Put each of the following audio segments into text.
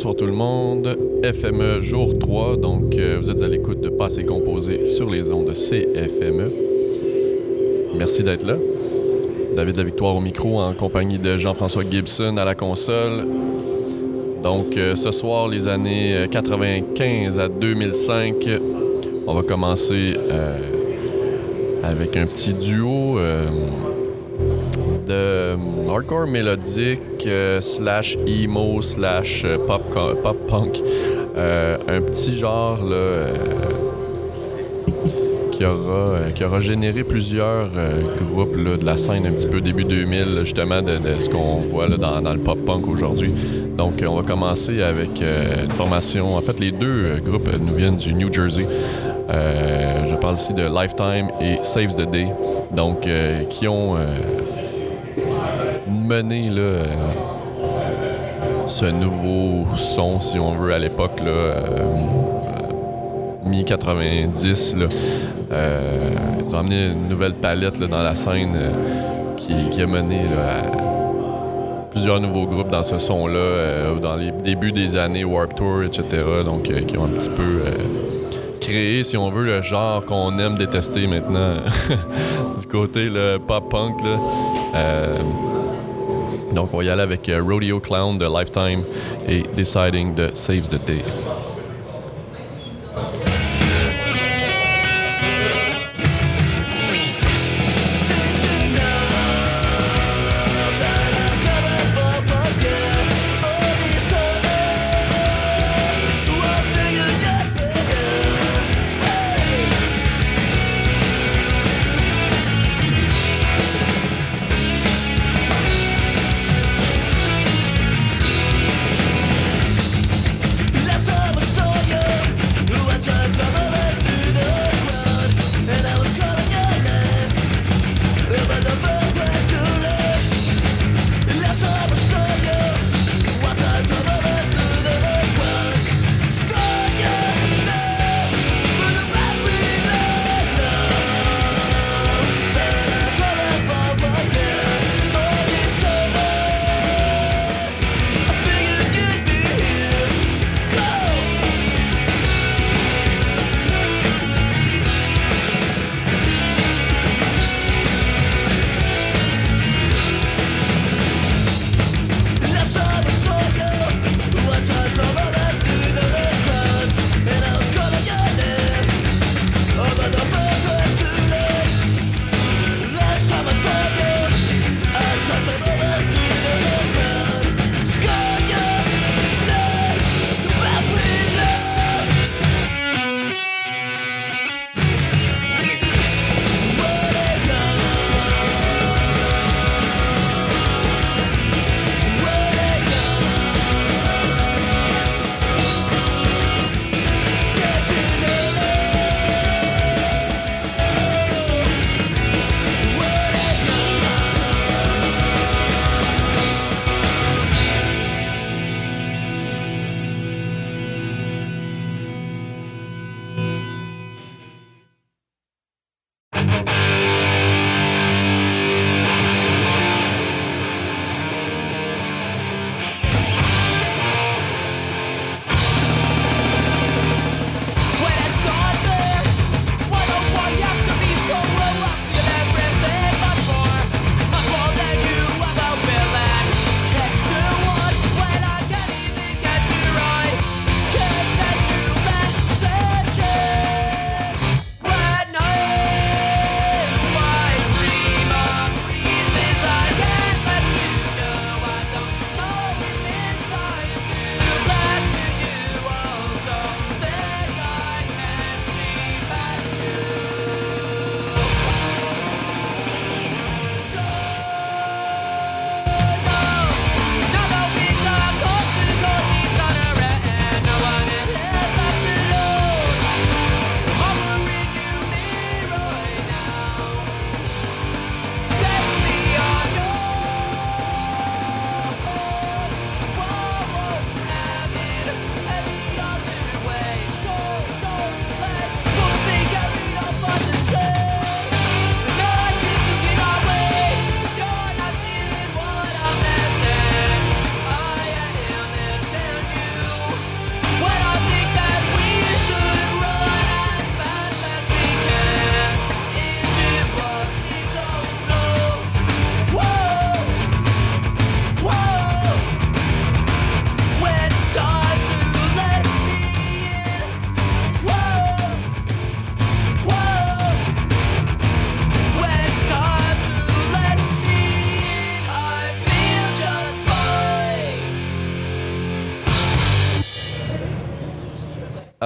bonsoir tout le monde. FME jour 3, donc euh, vous êtes à l'écoute de Passé Composé sur les ondes de CFME. Merci d'être là. David La Victoire au micro en compagnie de Jean-François Gibson à la console. Donc euh, ce soir, les années 95 à 2005, on va commencer euh, avec un petit duo de hardcore mélodique slash emo slash pop, pop punk. un petit genre là, qui, aura, qui aura généré plusieurs groupes là, de la scène un petit peu début 2000, justement, de, ce qu'on voit là, dans, le pop punk aujourd'hui. Donc, on va commencer avec une formation. En fait, les deux groupes nous viennent du New Jersey. je parle ici de Lifetime et Saves the Day. Donc, qui ont mené là, euh, ce nouveau son, si on veut, à l'époque, euh, mi-90. Euh, ils ont amené une nouvelle palette dans la scène qui, a mené à plusieurs nouveaux groupes dans ce son-là, dans les débuts des années Warp Tour, etc. Donc, qui ont un petit peu créé, si on veut, le genre qu'on aime détester maintenant du côté le pop-punk. Donc, on va y aller avec euh, Rodeo Clown de Lifetime et Deciding de Save the Day.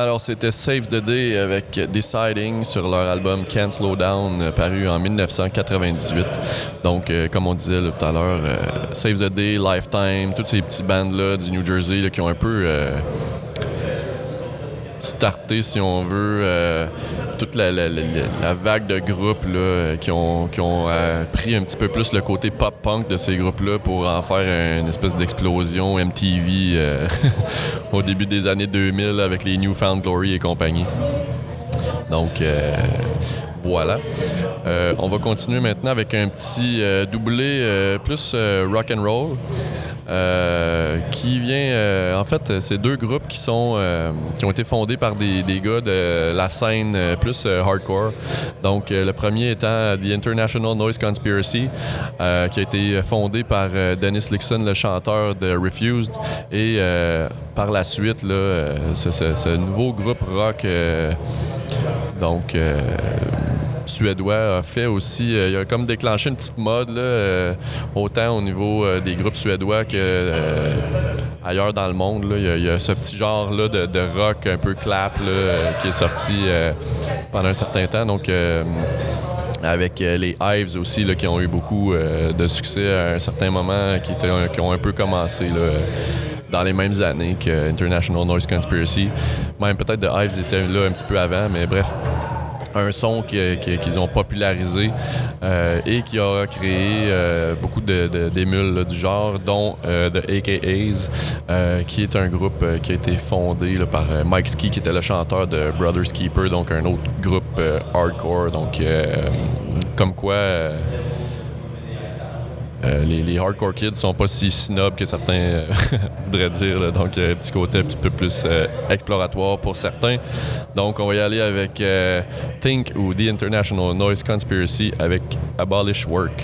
Alors, c'était Saves the Day avec Deciding sur leur album Can't Slow Down, euh, paru en 1998. Donc, euh, comme on disait tout à l'heure, euh, Save the Day, Lifetime, toutes ces petites bandes-là du New Jersey qui ont un peu starté, si on veut, euh, toute la, vague de groupes là, qui ont, qui ont euh, pris un petit peu plus le côté pop-punk de ces groupes-là pour en faire une espèce d'explosion MTV euh, au début des années 2000 avec les New Found Glory et compagnie. Donc, voilà. on va continuer maintenant avec un petit doublé plus rock and roll. Euh, qui vient. Euh, en fait, c'est deux groupes qui sont euh, qui ont été fondés par des, des gars de la scène plus hardcore. Donc, le premier étant The International Noise Conspiracy, qui a été fondé par Dennis Lixon, le chanteur de Refused, et par la suite, là, ce, ce, nouveau groupe rock. donc suédois a fait aussi. Euh, il a comme déclenché une petite mode, euh, autant au niveau euh, des groupes suédois que ailleurs dans le monde. Il, y a, ce petit genre-là de, rock un peu clap qui est sorti pendant un certain temps. Donc, avec les Hives aussi, qui ont eu beaucoup de succès à un certain moment, qui, ont un peu commencé dans les mêmes années que International Noise Conspiracy. Même peut-être The Hives étaient là un petit peu avant, mais bref, un son qu'ils ont popularisé euh, et qui a créé euh, beaucoup d'émules du genre, dont euh, The AKAs, qui est un groupe qui a été fondé par Mike Ski, qui était le chanteur de Brothers Keeper, donc un autre groupe hardcore. Donc, comme quoi euh, les, hardcore kids sont pas si snobs que certains euh, voudraient dire. Donc, un petit côté un petit peu plus euh, exploratoire pour certains. Donc, on va y aller avec Think ou The International Noise Conspiracy avec Abolish Work.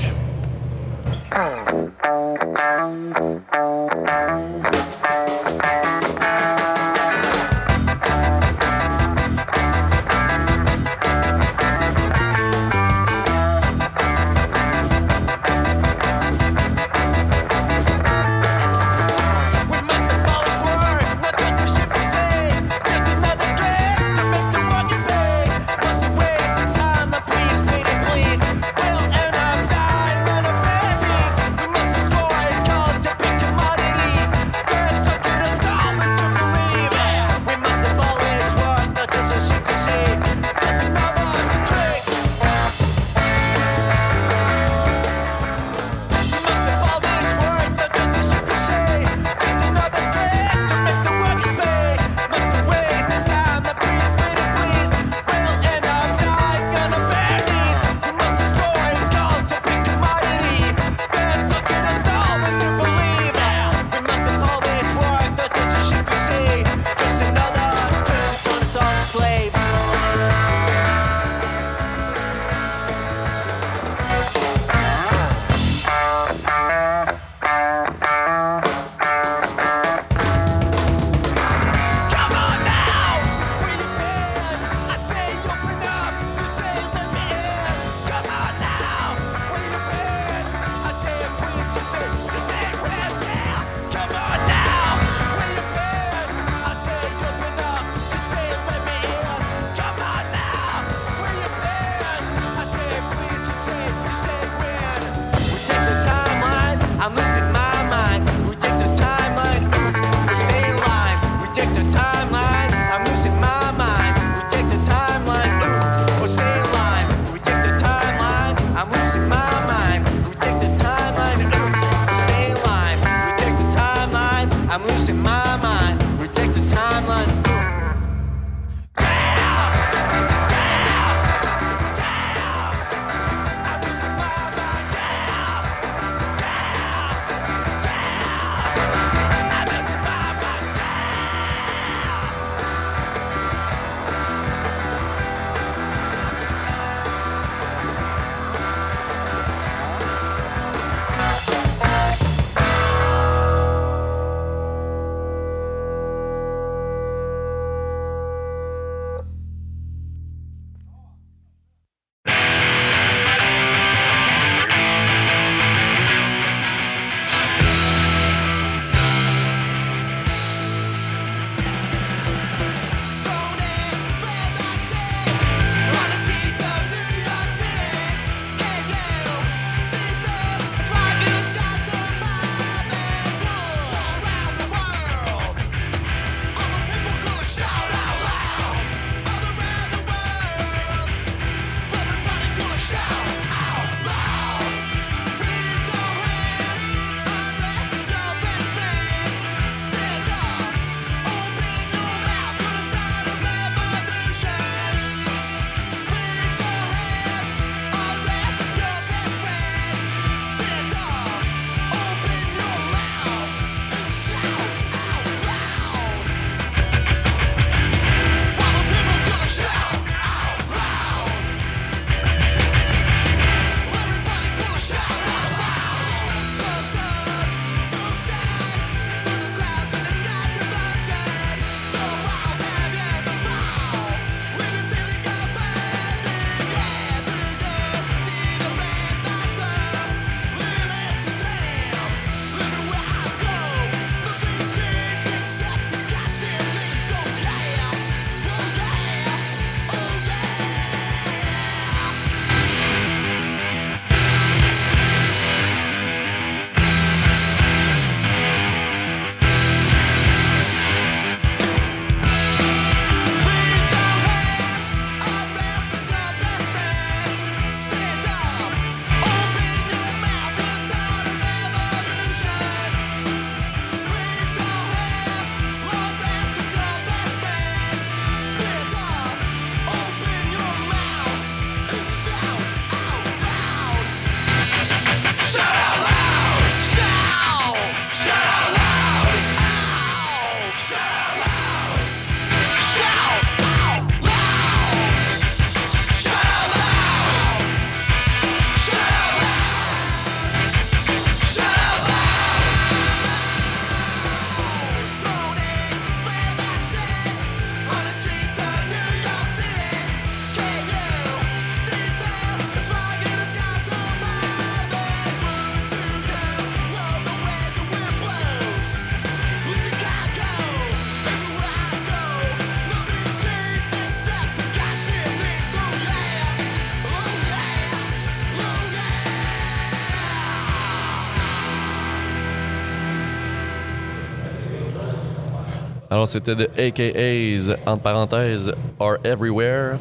C'était de AKA's, entre parenthèses, Are Everywhere,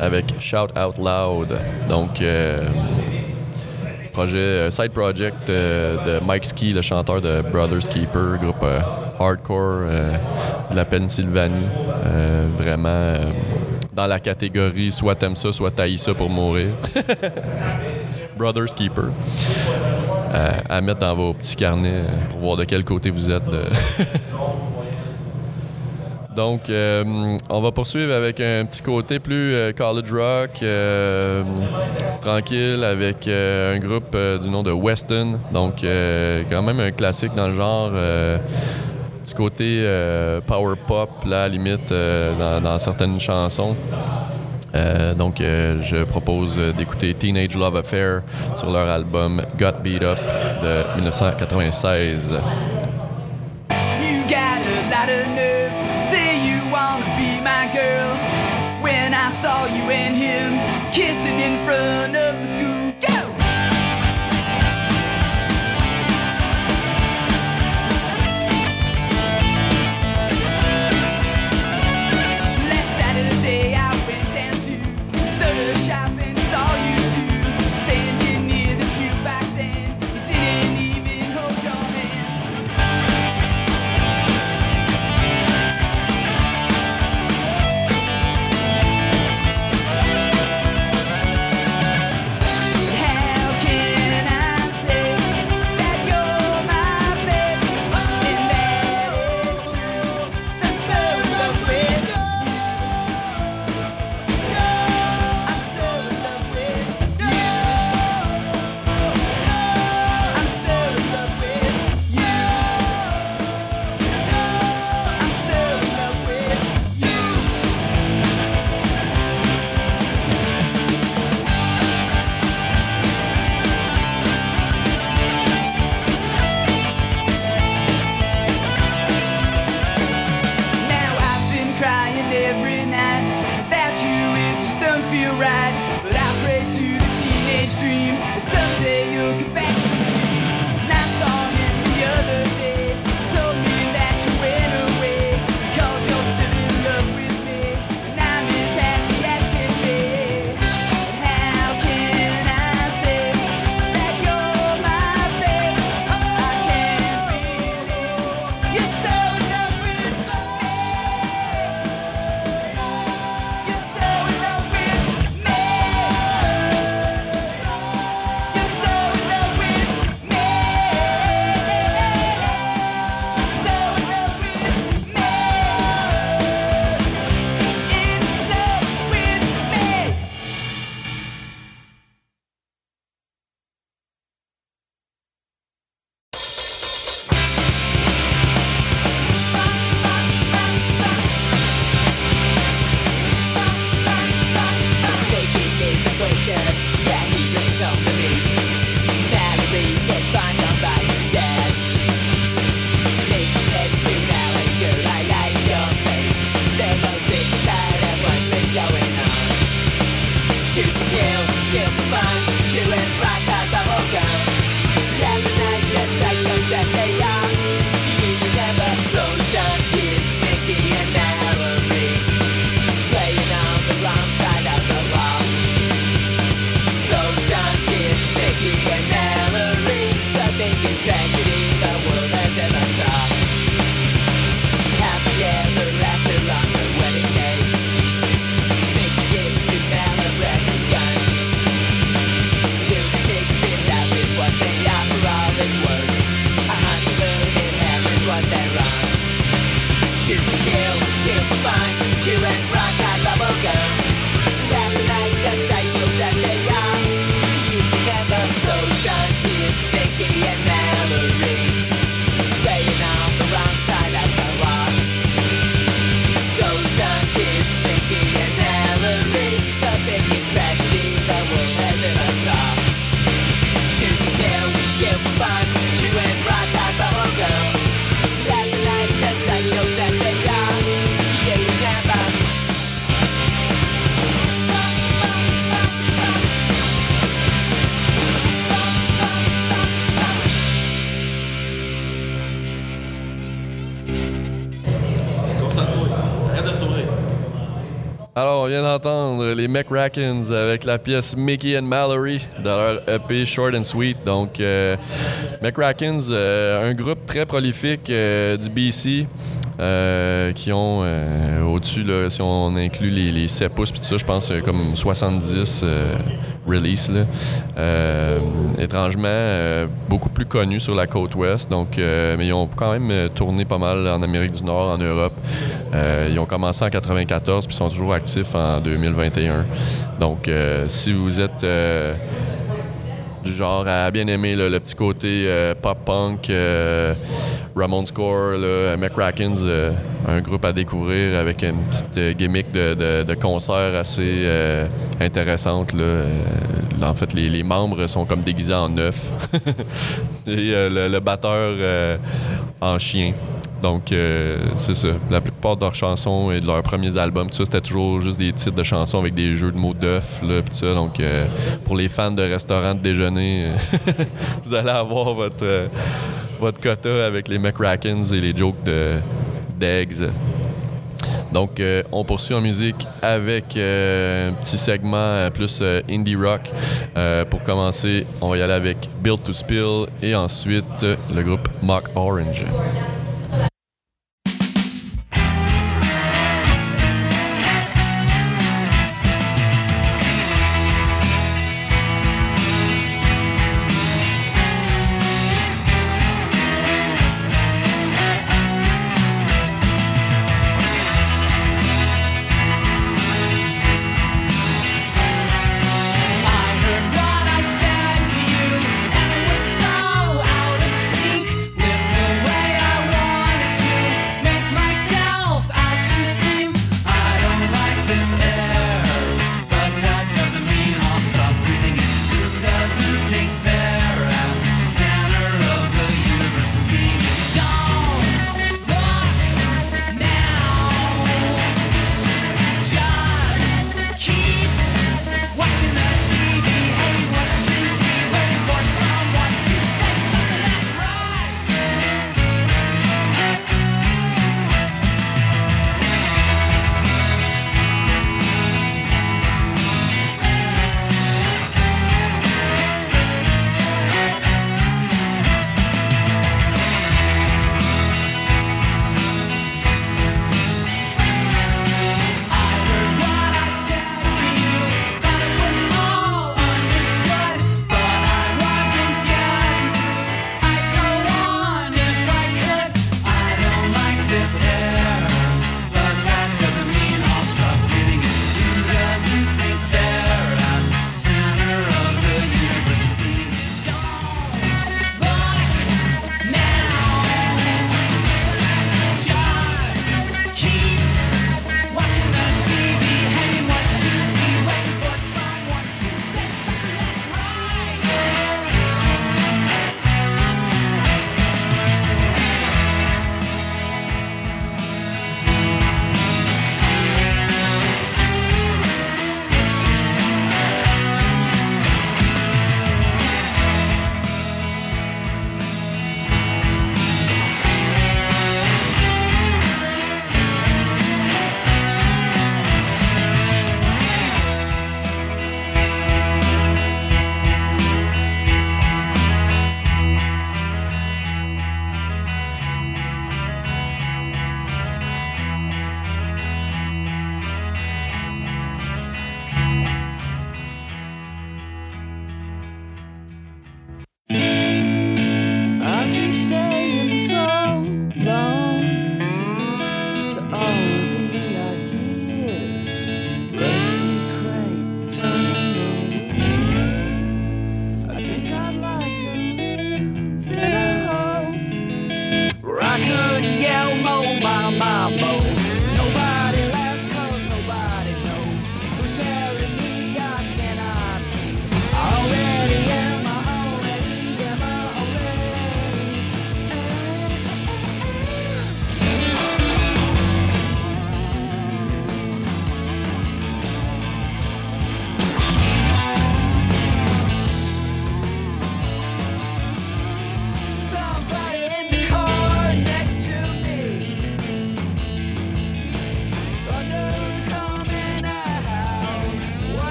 avec Shout Out Loud. Donc, euh, projet, euh, side project euh, de Mike Ski, le chanteur de Brothers Keeper, groupe hardcore de la Pennsylvanie. Vraiment dans la catégorie soit t'aimes ça, soit t'haïs ça pour mourir. Brothers Keeper. À mettre dans vos petits carnets pour voir de quel côté vous êtes. Donc, euh, on va poursuivre avec un petit côté plus euh, college rock, euh, tranquille, avec un groupe du nom de Weston. Donc, quand même un classique dans le genre. petit côté power pop, là, limite, dans, dans certaines chansons. Donc, je propose d'écouter Teenage Love Affair sur leur album Got Beat Up de 1996. When I saw you and him kissing in front of McRackins avec la pièce Mickey and Mallory de leur EP Short and Sweet. Donc, euh, McRackins, euh, un groupe très prolifique euh, du BC. euh, qui ont au-dessus, si on inclut les, les 7 pouces, puis tout ça, je pense comme 70 releases. là. Euh, étrangement, euh, beaucoup plus connus sur la côte ouest, donc, euh, mais ils ont quand même tourné pas mal en Amérique du Nord, en Europe. Ils ont commencé en 94 puis sont toujours actifs en 2021. Donc, si vous êtes du genre à bien aimer le petit côté euh, pop-punk, euh, Ramon Score, McRackens, euh, un groupe à découvrir avec une petite euh, gimmick de, de- concert assez euh, intéressante. Là. Euh, en fait, les, membres sont comme déguisés en neuf. Et euh, le, batteur euh, en chien. Donc, euh, c'est ça. La plupart de leurs chansons et de leurs premiers albums, tout ça, c'était toujours juste des titres de chansons avec des jeux de mots d'œufs, là, ça. Donc, euh, pour les fans de restaurants de déjeuner, vous allez avoir votre, euh, votre quota avec les McRackens et les jokes de d'eggs. Donc, on poursuit en musique avec un petit segment plus indie rock. Pour commencer, on va y aller avec Build to Spill et ensuite le groupe Mock Orange.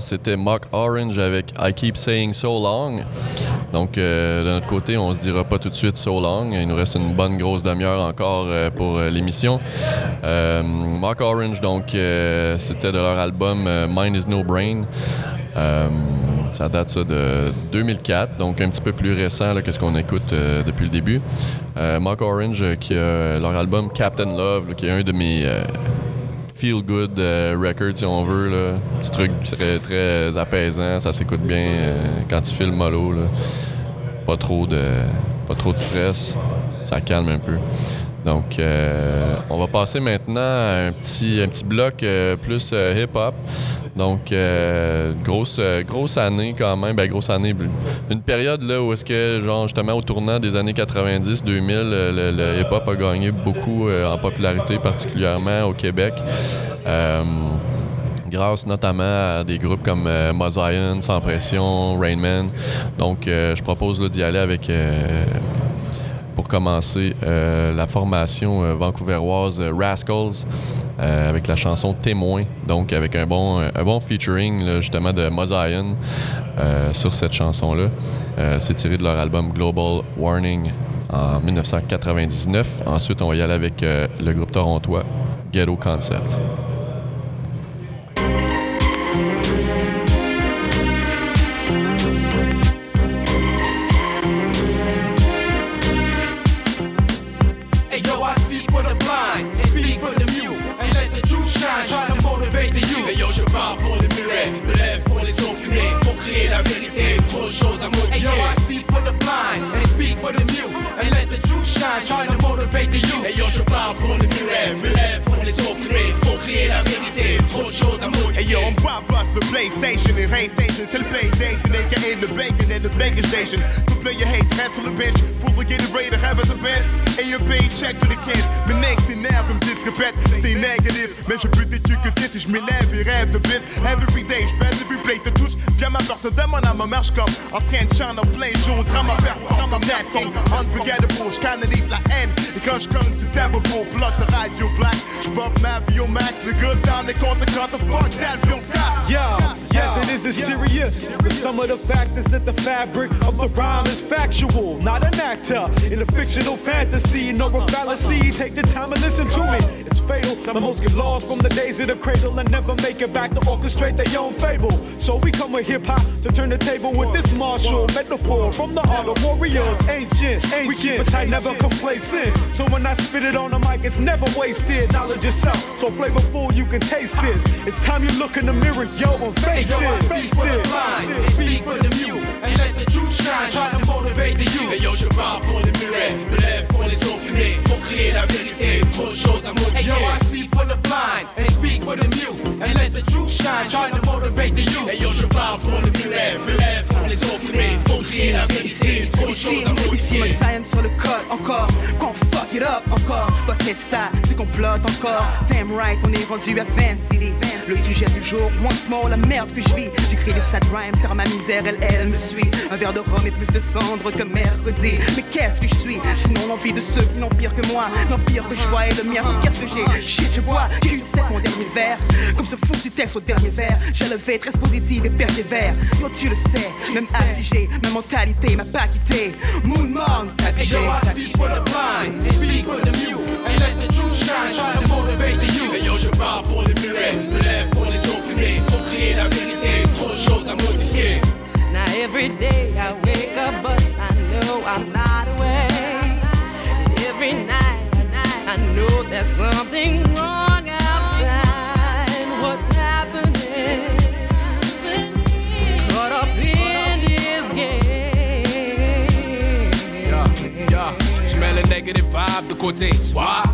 C'était Mock Orange avec I Keep Saying So Long. Donc, euh, de notre côté, on se dira pas tout de suite So Long. Il nous reste une bonne grosse demi-heure encore euh, pour euh, l'émission. Mock Orange, donc, c'était de leur album Mind is No Brain. Ça date ça de 2004, donc un petit peu plus récent que ce qu'on écoute depuis le début. Euh, Mock Orange, qui a leur album Captain Love, qui est un de mes feel good euh, record si on veut là. petit truc très, très apaisant ça s'écoute bien euh, quand tu files mollo pas trop de pas trop de stress. Ça calme un peu donc euh, on va passer maintenant à un petit bloc euh, plus hip hop donc euh, grosse euh, grosse année quand même. Ben grosse année une période là où est-ce que genre justement au tournant des années 90 2000 euh, le, le hip hop a gagné beaucoup euh, en popularité particulièrement au Québec. Euh, grâce notamment à des groupes comme euh, Sans Pression, Rain Man. Donc, euh, je propose d'y aller avec, euh, pour commencer, euh, la formation euh, vancouveroise euh, Rascals avec la chanson Témoin. Donc, avec un bon, un bon featuring justement de euh, sur cette chanson-là. C'est tiré de leur album Global Warning en 1999. Ensuite, on va y aller avec le groupe torontois Ghetto Concept. The truth shine, try to motivate the youth. Hey yo, je parle pour les murets, me lève pour. Faut créer la trop de choses à. Hey yo, I'm Rob Bus for PlayStation and Hate Station till the PlayStation, aka the bacon and the bacon station. To play your hate, cancel the bitch, fully get it ready to have it the best. Et un paycheck to the kids, mais next c'est nerf comme disque c'est négatif. Mais je peux t'étudier que t'es si je m'élève et rêve de bis. Every day, je pèse every play, te touche. Viens ma porte, demande à ma marche comme en train de chanter en plein jour. Drama perform comme Nat King, unforgettable, je canalise la haine. Et quand je cogne, c'est devil pour bloc de radio black. Je bump ma vie au max, le good down, les conséquences, fuck that, on stop. Yo, yes, it is a serious. But some of the factors that the fabric of the rhyme is factual, not an actor. In a fictional fantasy, no a fallacy. Take the time and listen to me. It's fatal. The most get lost from the days of the cradle and never make it back to orchestrate their own fable. So we come with hip hop to turn the table with this martial metaphor from the art of warriors, ancient. We keep tight, never complacent. So when I spit it on the mic, it's never wasted. Knowledge itself, so flavorful you can taste this. It's time you look in the mirror, yo, and Hey face yo, I this. speak Face for the blind, speak for the mute, and let the truth shine, try to motivate the youth. Hey yo, je parle pour les murets, me lève pour les opprimés. Faut créer la vérité, trop de choses à Hey yo, I see for the blind, and speak for the mute, and let the truth shine, try to motivate the youth. Hey yo, je parle pour les murets, me lève pour les opprimés. Faut créer la vérité, trop de Ici, choses à ici, ma scène sur le encore qu'on fuck it up encore. Toi, qu'est-ce t'as Tu complotes encore. Damn right, on est rendu à Fancy City. Le sujet du jour, once more, la merde que je vis. J'écris des sad rhymes car ma misère, elle, elle me suit. Un verre de rhum et plus de cendre que mercredi. Mais qu'est-ce que je suis? Sinon l'envie de ceux qui n'ont pire que moi. L'empire que je vois est le mien. Qu'est-ce que j'ai? Shit, je bois. J'ai eu sec mon dernier verre. Comme ce foutu texte au dernier verre. J'ai levé, très positive et persévère. Yo, tu le sais, même affligé, ma mentalité m'a pas quitté. Moon affligé. yo, I speak for the speak for the mute, and let the truth shine. Try to motivate the youth. Yo, je pour les me lève pour les opprimés. Crier la vérité, choses à modifier. Now every day I wake up, but I know I'm not awake. Every night I know there's something wrong outside. What's happening? Caught up in this game. Yeah, yeah. Mets negative vibe de côté.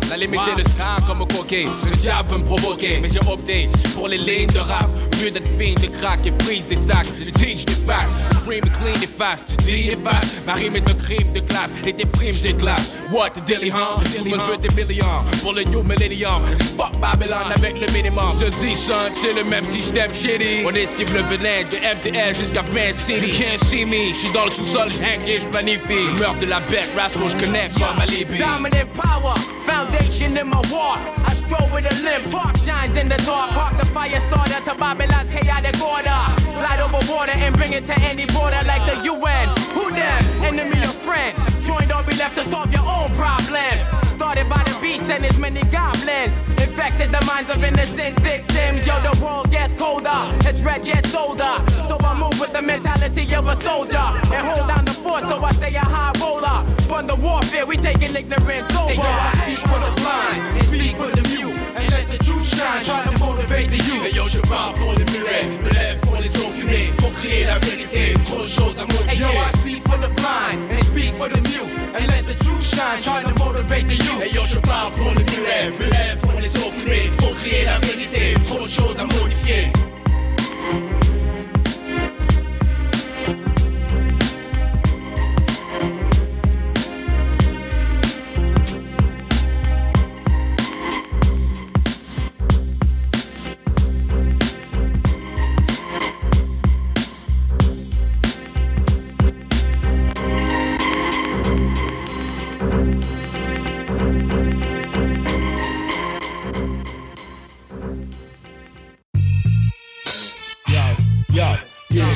La limite est le ska comme un coquet. Le diable veut me provoquer, mais j'ai opté pour les lignes de rap. Mieux d'être fine de crack et prise des sacs. Je teach des facts. Cream et clean et fast. Tu dis des fast. Ma rime est un crime de classe. Et tes frimes des classes. What the dilly, huh? Tout le veut des millions. Pour le new millennium. Fuck Babylon avec le minimum. Je dis, son, c'est le même système shitty. On esquive le venin de MTL jusqu'à Fan City. You can't see me. Je suis dans le sous-sol, j'hang et je planifie. Le meurtre de la bête, rascal, je connecte comme ma Libye. Dominant power, foundation in my walk. I stroll with a limp, park shines in the dark. Park the fire starter to Babylon's chaotic order. Light over water and bring it to any border like the UN. Who them? Enemy or friend? Joined or be left to solve your own problems. Started by the beast and his many goblins. Infected the minds of innocent victims. Yo, the world gets colder it's red gets older. So I move with the mentality of a soldier and hold down the fort so I stay a high roller. From the warfare, we taking ignorance over. Hey, yo, I speak for the blind, speak for the mute, and let the truth shine. Try to motivate the youth. Et yo, je parle pour les murets, me lève pour les opprimés. Faut crier la vérité, trop de choses à Hey, yo, I speak for the blind and speak for the mute and let the truth shine. Try to motivate the youth. Et yo, je parle pour les murets, me lève pour les opprimés. Faut crier la vérité, trop de choses à modifier.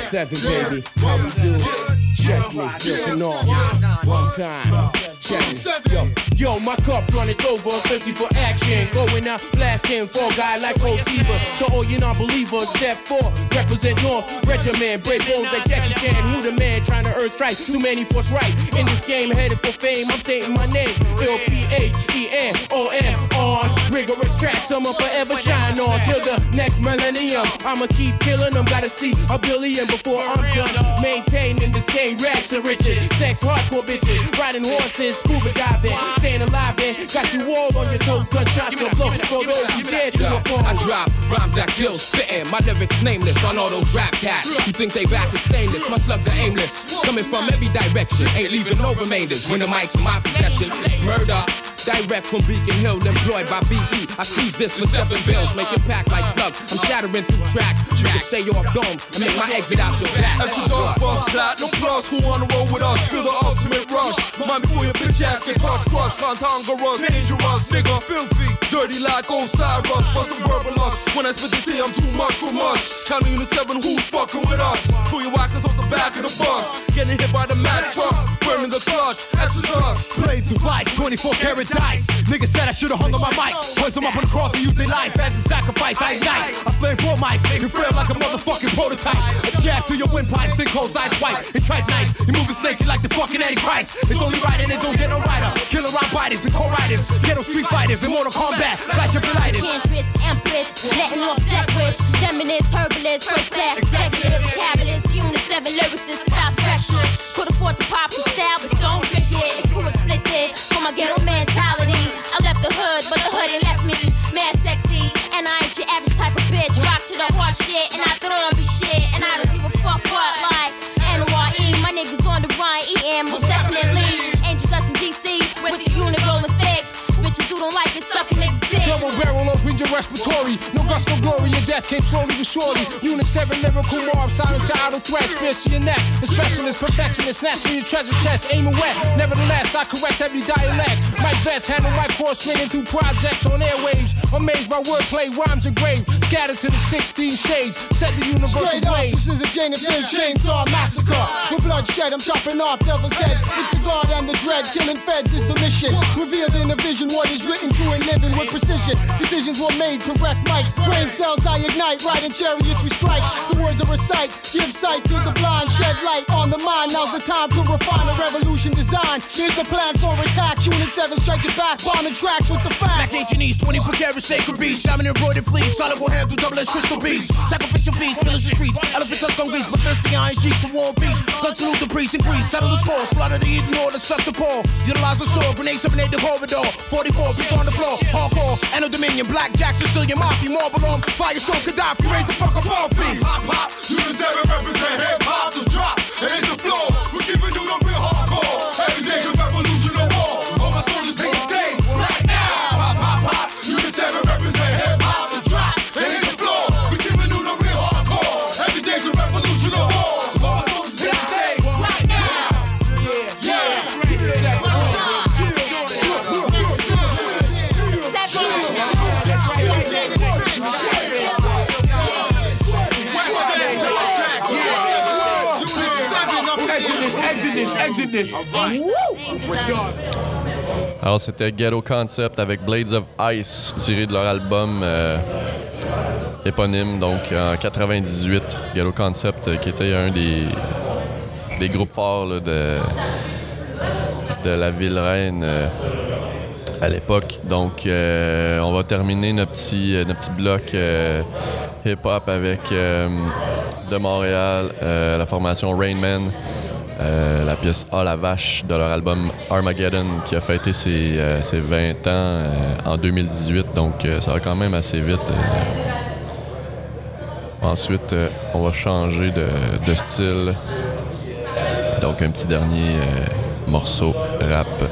Seven, baby. How we do? Check me, looking on. One time, check me. Yo, yo, my cup running over, thirsty for action. Going out, blasting for a guy like Otiba. To all you non-believers, step four, represent North Regiment. Break bones like Jackie Chan. Who the man trying to earn strike? Too many force right. In this game, headed for fame. I'm saying my name. L-P-H-E-N-O-M. On rigorous tracks, I'ma forever shine on till the next millennium. I'ma keep killing them. Gotta see a billion before I'm done. Maintaining this game, rags and riches. Sex, hardcore bitches. Riding horses, scuba diving. Staying alive and got you all on your toes. Gunshots to blow. For those who dare to Yo, perform. I drop rhymes that kill, spitting. My lyrics nameless on all those rap cats. You think they back with stainless? My slugs are aimless. Coming from every direction, ain't leaving no remainders. When the mic's in my possession, it's murder. Direct from Beacon Hill, employed by BE. I seize this with seven bills, make it pack like slugs. I'm shattering through tracks. You can stay off dome and make my exit out your back. Extra dog, boss, no plus, who on the roll with us? Feel the ultimate rush. Mind before your bitch ass get touched, crushed, cantankerous, dangerous, nigga, filthy, dirty like old Cyrus, bust a verbal lust. When I spit the T, I'm too much for much. Counting the seven, who's fucking with us? Pull your whackers off the back of the bus. Getting hit by the Mack truck, burning the clutch, Exodus. Blades of ice, 24 karat dice. Niggas said I should've hung on my mic. Once I'm up on the cross and use their life as a sacrifice. I ignite. I flame four mics, you frail like a motherfucking prototype. A jab to your windpipe, sinkholes, eyes white. And tripe nice. You moving snaky like the fucking Eddie Price. It's only right and it don't get no righter. Killer rhyme biters and co-writers. Ghetto street fighters in Mortal Kombat. Flash your lighted. Enchantress, empress, letting off that wish. Feminist, herbalist, first class, executive, capitalist, unit seven lyricist, stop pressure. Could afford to pop the style, but don't drink it. It's too explicit for my ghetto mentality. Respiratory. No gust, no glory. Your death came slowly but surely. Unit 7, lyrical mob, silent child of threat. Spears to your neck. The specialist, perfectionist, snatch from your treasure chest. Aim and wet. Nevertheless, I caress every dialect. My Vest, handle my course, swinging through projects on airwaves. Amazed by wordplay, rhymes engraved. Scattered to the 16 shades. Set the universal Straight up, this is a Jane and Phil chainsaw massacre. With bloodshed, I'm chopping off devil's heads. It's the guard and the dread, killing feds is the mission. Revealed in a vision what is written true and living with precision. Decisions were made to wreck mics. Brain cells I ignite, riding chariots we strike. The words I recite, give sight to the blind, shed light on the mind. Now's the time to refine a revolution design. Here's the plan for attack. Unit 7 striking back, bombing tracks with the facts. Nation East, 24 karat sacred beast. Diamond embroidered fleece. Solid will handle double edged crystal beast. Sacrificial beast, village the streets. Elephants us gon' grease, but thirsty iron sheets for war and peace. Gun salute the priest and priest. Settle the score. Slaughter the Eden order, suck the paw. Utilize the sword. Grenade, seminate the corridor. 44, beats on the floor. Hardcore. Endo Dominion. Blackjack, Sicilian, Mafia. Raise the fuck hop, unit 7 represent hip hop, so drop and hit the floor. We're keeping you the this. Alors, c'était Ghetto Concept avec Blades of Ice, tiré de leur album euh, éponyme, donc en 98. Ghetto Concept, euh, qui était un des, des groupes forts là, de, de la ville reine euh, à l'époque. Donc, euh, on va terminer notre petit, euh, notre petit bloc euh, hip-hop avec euh, de Montréal, euh, la formation Rain Man. Euh, la pièce Ah la vache de leur album Armageddon qui a fêté ses, euh, ses 20 ans euh, en 2018 donc euh, ça va quand même assez vite euh. ensuite euh, on va changer de, style. Donc un petit dernier euh, morceau rap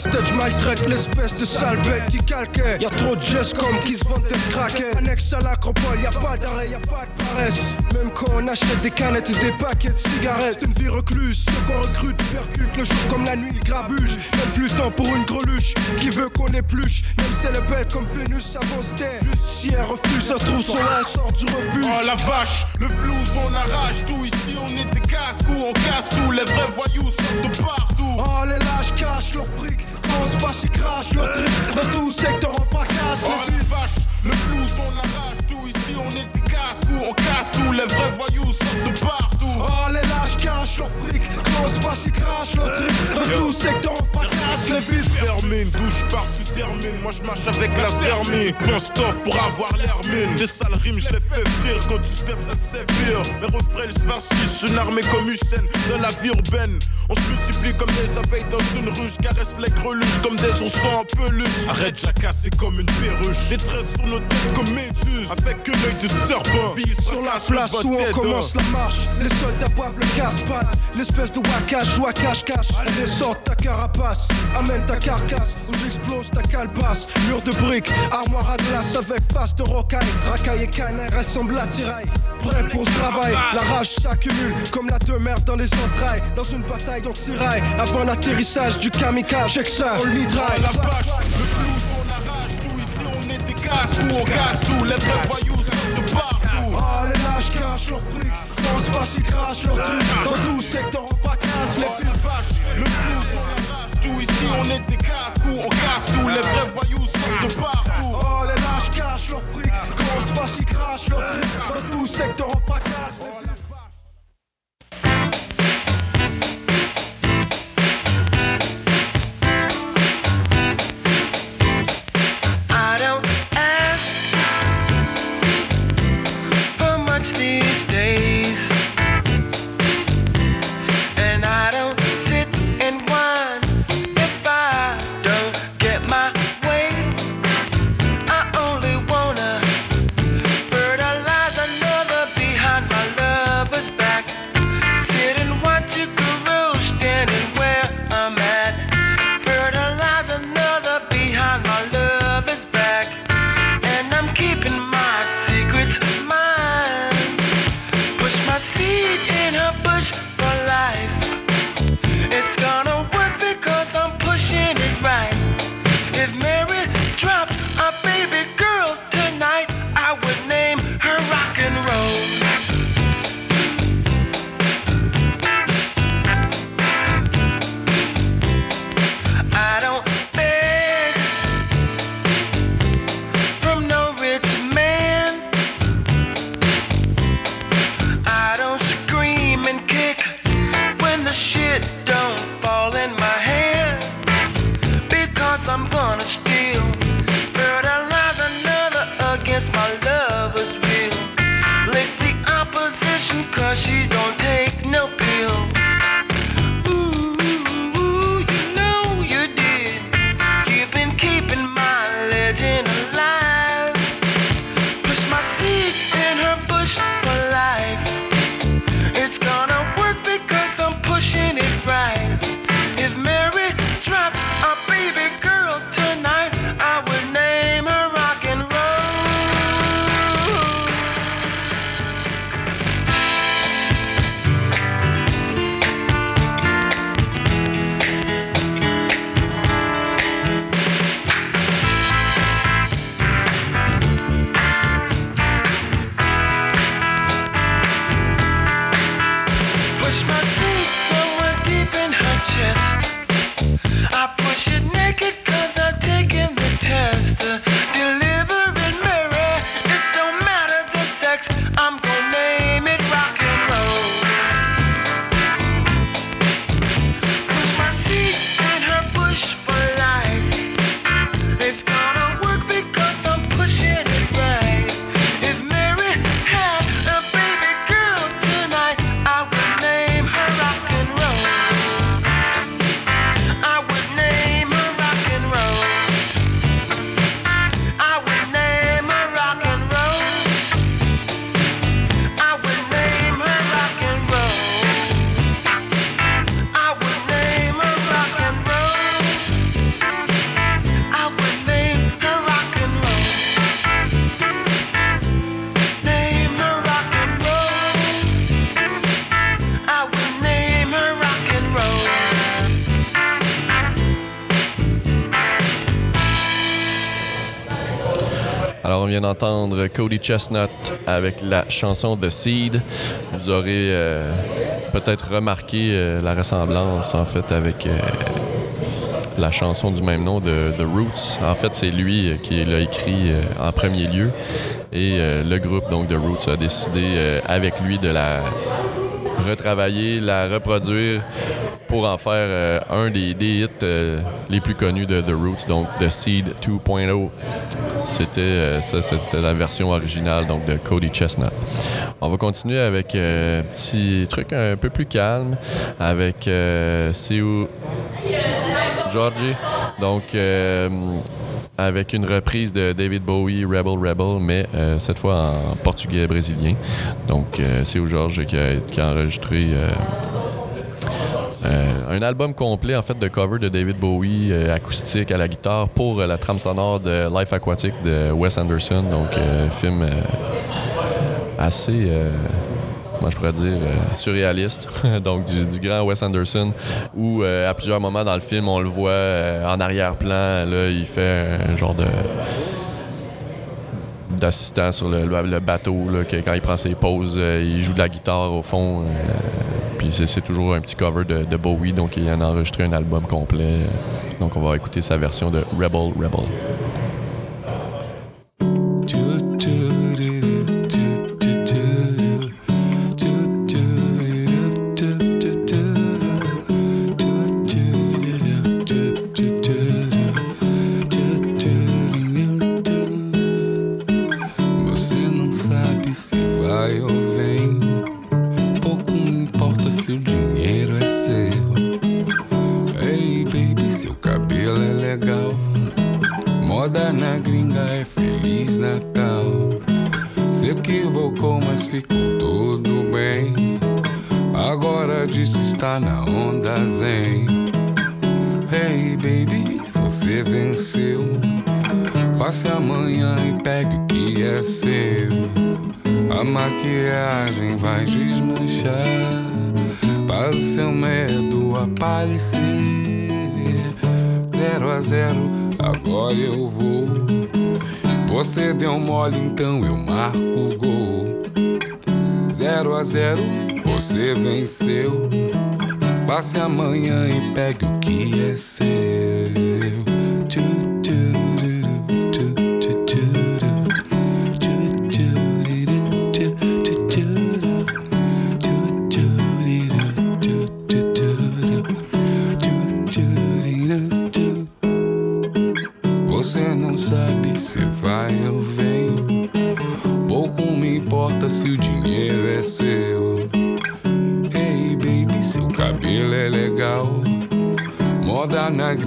casse-tête, maltraite l'espèce de sale bête qui calquait. Y'a trop de gestes comme qui se vendent des craquettes. Annexe à l'acropole, y'a pas d'arrêt, y'a pas de paresse. Même quand on achète des canettes et des paquets de cigarettes, c'est une vie recluse. Ceux qu'on recrute percute le jour comme la nuit, le grabuge. Même plus de temps pour une greluche qui veut qu'on épluche. Même si elle est belle comme Vénus se taire. Juste si elle refuse, ça se trouve sur la sort du refuge. Oh la vache, le flouze on arrache tout ici, on est des casse-cou, on casse tout, les vrais voyous sortent de partout. Oh les lâches cachent leur fric, on se fâche et crache leur trick. Dans tout secteur on fracasse. Oh la vache, le flouze on arrache tout ici, on est des casse-cou, on casse tout, les vrais voyous sortent de partout. Oh les cachent leur fric, on se fâche leur. Dans tout secteur on fracasse. Les vis fermine, douche part, tu termines. Moi je marche avec la sermine. Pense tough pour avoir l'air mine. Des sales rimes, je les fais frire. Quand tu steps, ça c'est pire. Mes refrains, ils se. Une armée comme Hussein dans la vie urbaine. On se multiplie comme des abeilles dans une ruche. Caresse les greluches comme des oursons en peluche. Arrête, jacasse, c'est comme une perruche. Des tresses sur nos têtes comme méduses. Avec un œil de serpent. Vise Sur la place où on commence la marche, les soldats boivent le L'espèce de wakash joue à cache-cache. Descends ta carapace, Amène ta carcasse ou j'explose ta calebasse. Mur de briques, armoire à glace avec face de rocaille. Racaille et canard ressemble à tiraille. Prêt pour le travail, la rage s'accumule comme la demeure dans les entrailles. Dans une bataille on tiraille avant l'atterrissage du kamikaze. Check ça, on le la vache, le blues on arrache tout ici on est des casse on casse tout, les vrais voyous de partout. Lâches cachent leur fric. On se fâche, ils crachent leur truc. Dans tout secteur, on fracasse les Oh la vache, le blues on arrache tout ici on est des casse on casse tout, les vrais voyous sont de partout. Oh, les lâches cachent leur fric. Quand on se fâche, ils crachent leur truc. Dans tout secteur, on fracasse d'entendre Cody Chestnut avec la chanson The Seed. Vous aurez euh, peut-être remarqué euh, la ressemblance, en fait, avec euh, la chanson du même nom de The Roots. En fait, c'est lui qui l'a écrit en premier lieu. Et le groupe, donc The Roots, a décidé avec lui de la retravailler, la reproduire pour en faire un des, hits les plus connus de The Roots, donc The Seed 2.0. C'était euh, c'était la version originale de Cody Chestnut. On va continuer avec euh, un petit truc un peu plus calme avec euh, où Georgie. Donc euh, avec une reprise de David Bowie, Rebel Rebel, mais euh, cette fois en portugais brésilien. Donc, euh, c'est où Georges qui a, enregistré euh, Euh, un album complet en fait de cover de David Bowie euh, acoustique à la guitare pour euh, la trame sonore de Life Aquatic de Wes Anderson. Donc film assez, comment je pourrais dire, surréaliste. donc du, du grand Wes Anderson où à plusieurs moments dans le film on le voit en arrière-plan. Là il fait un genre de d'assistant sur le, bateau, quand il prend ses pauses, euh, il joue de la guitare au fond. euh, puis c'est, c'est toujours un petit cover de, de Bowie, donc il en a enregistré un album complet. Donc on va écouter sa version de Rebel Rebel. Marco o gol. Zero a zero, você venceu. Passe amanhã e pegue o que é seu.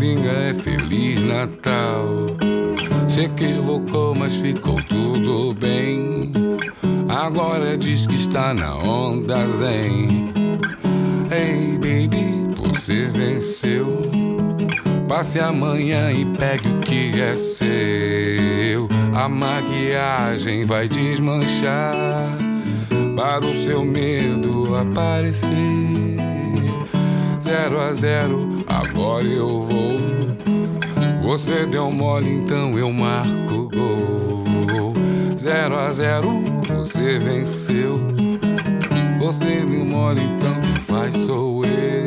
É Feliz Natal. Se equivocou, mas ficou tudo bem. Agora diz que está na onda zen. Ei, baby, você venceu. Passe amanhã e pegue o que é seu. A maquiagem vai desmanchar para o seu medo aparecer. Zero a zero, agora eu vou. Você deu mole, então eu marco gol. Zero a zero, você venceu. Você deu mole, então quem faz sou eu.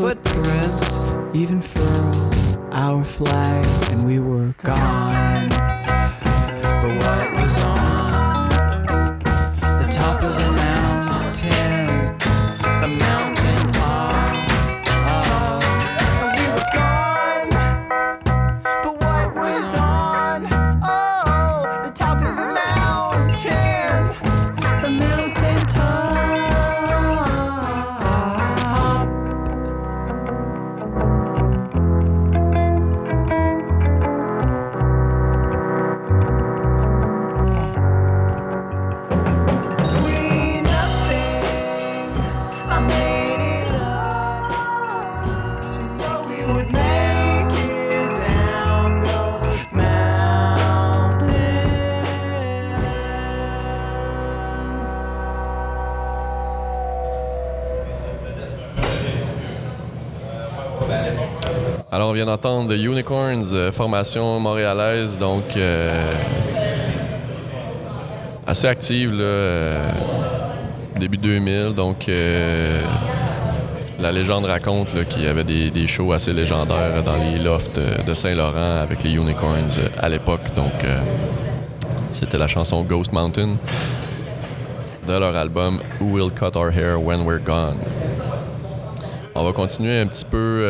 Footprints, even vient d'entendre The Unicorns, euh, formation montréalaise, donc euh, assez active, euh, début 2000. Donc, la légende raconte qu'il y avait des, shows assez légendaires dans les lofts de Saint-Laurent avec les Unicorns à l'époque. Donc, c'était la chanson Ghost Mountain de leur album Who Will Cut Our Hair When We're Gone. On va continuer un petit peu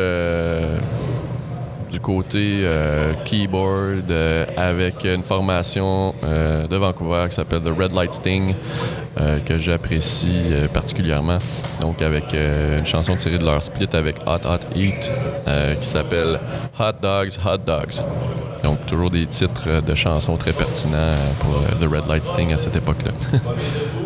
côté euh, keyboard euh, avec une formation euh, de Vancouver qui s'appelle The Red Light Sting que j'apprécie particulièrement. Donc avec une chanson tirée de leur split avec Hot Hot euh, qui s'appelle Hot Dogs Hot Dogs. Donc toujours des titres de chansons très pertinents pour The Red Light Sting à cette époque-là.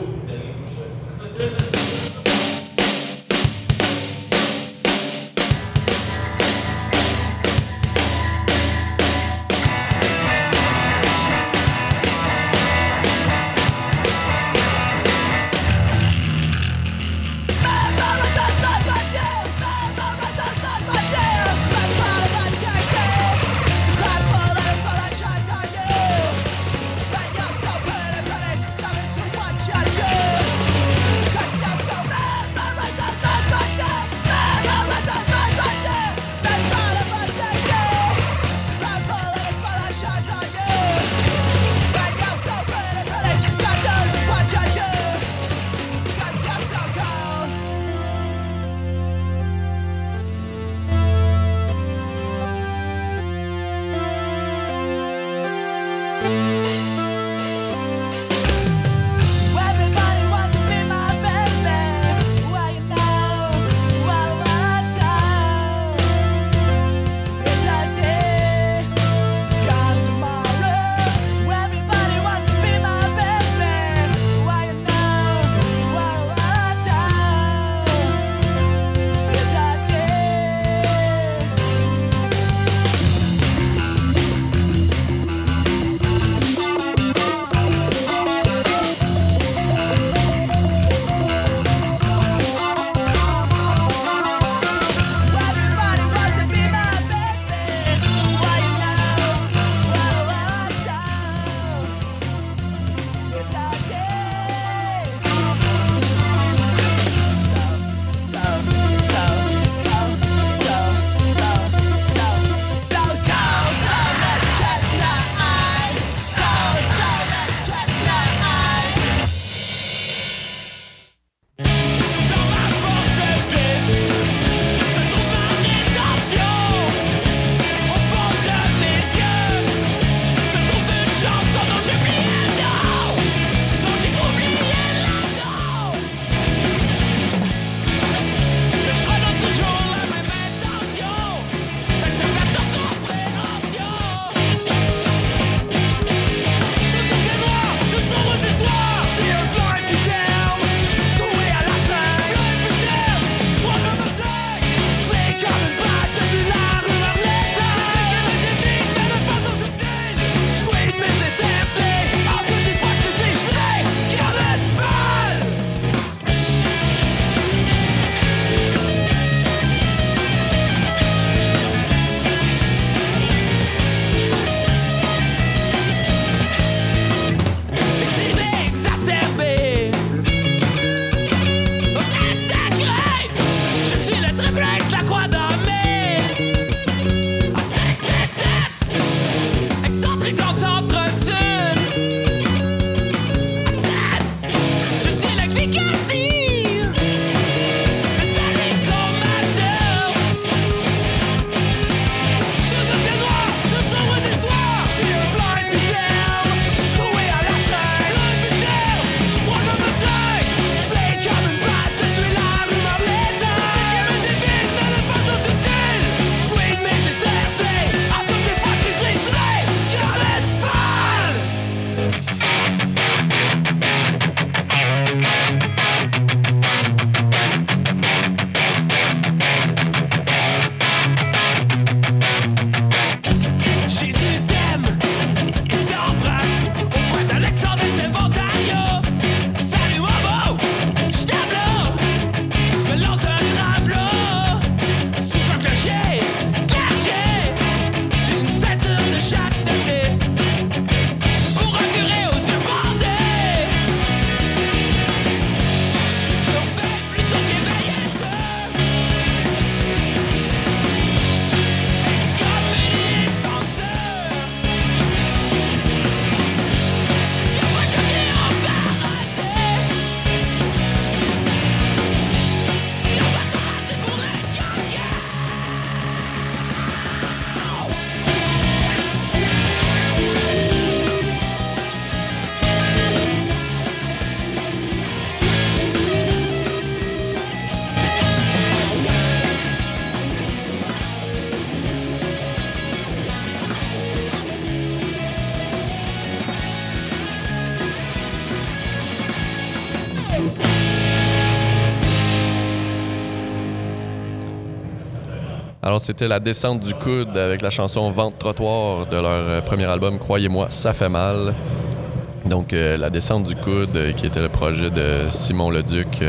c'était la descente du coude avec la chanson Vente Trottoir de leur euh, premier album, Croyez-moi, ça fait mal. Donc, euh, la descente du coude, euh, qui était le projet de Simon Leduc,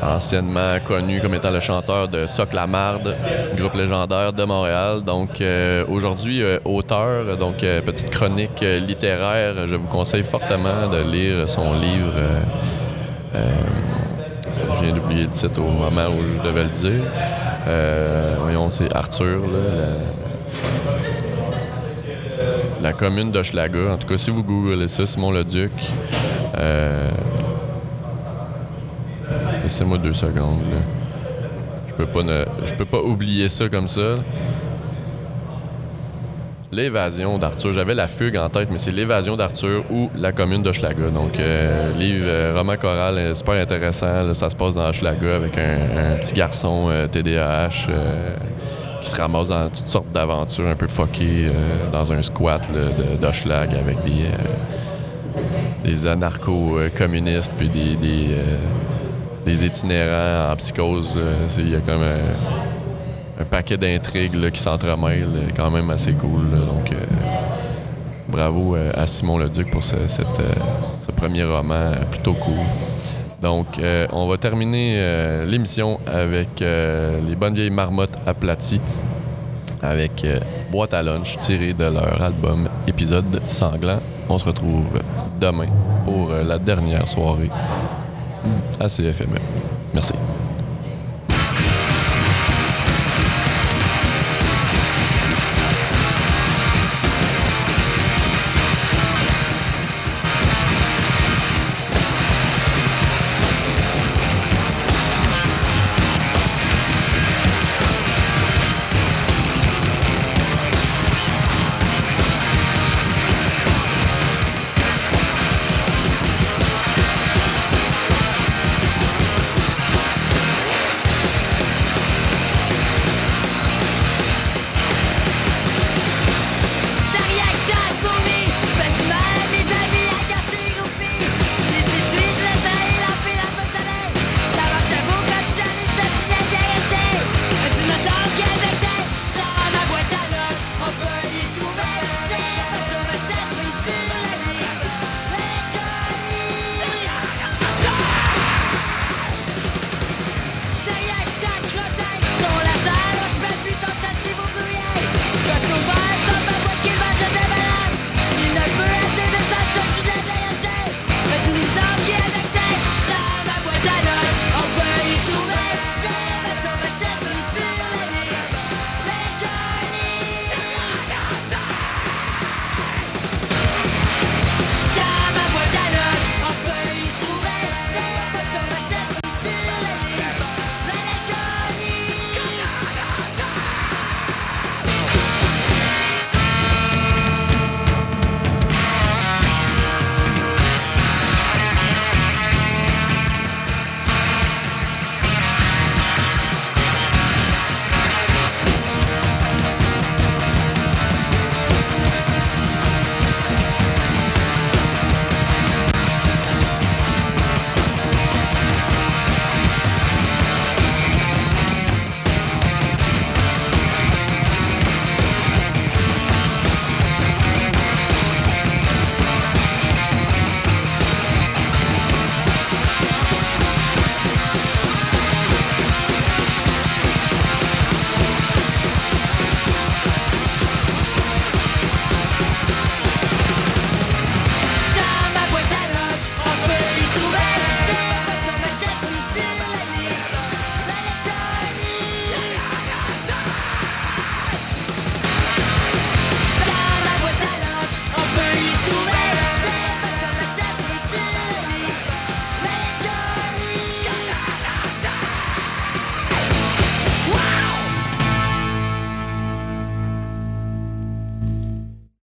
anciennement connu comme étant le chanteur de Soc la Marde, groupe légendaire de Montréal. Donc, aujourd'hui, auteur, donc petite chronique littéraire. Je vous conseille fortement de lire son livre. Au moment où je devais le dire. Euh, voyons, c'est Arthur, la, commune d'Hochelaga. En tout cas, si vous googlez ça, Simon Leduc, euh, laissez-moi deux secondes. Je peux ne- je peux pas oublier ça comme ça. L'évasion d'Arthur. J'avais la fugue en tête, mais c'est l'évasion d'Arthur ou la commune d'Hochelaga. Donc, euh, livre, euh, roman choral, euh, super intéressant. Ça se passe dans Hochelaga avec un, petit garçon euh, TDAH euh, qui se ramasse dans toutes sortes d'aventures un peu fuckées euh, dans un squat de- d'Hochelag avec des, euh, des anarcho-communistes puis des, des, euh, des itinérants en psychose. euh, Il y a comme un, paquet d'intrigues qui s'entremêlent, euh, quand même assez cool. donc, euh, bravo euh, à Simon Leduc pour ce, premier roman plutôt cool. Donc, on va terminer l'émission avec les bonnes vieilles marmottes aplaties avec Boîte à lunch tiré de leur album Épisode sanglant. On se retrouve demain pour la dernière soirée à CFME. Merci.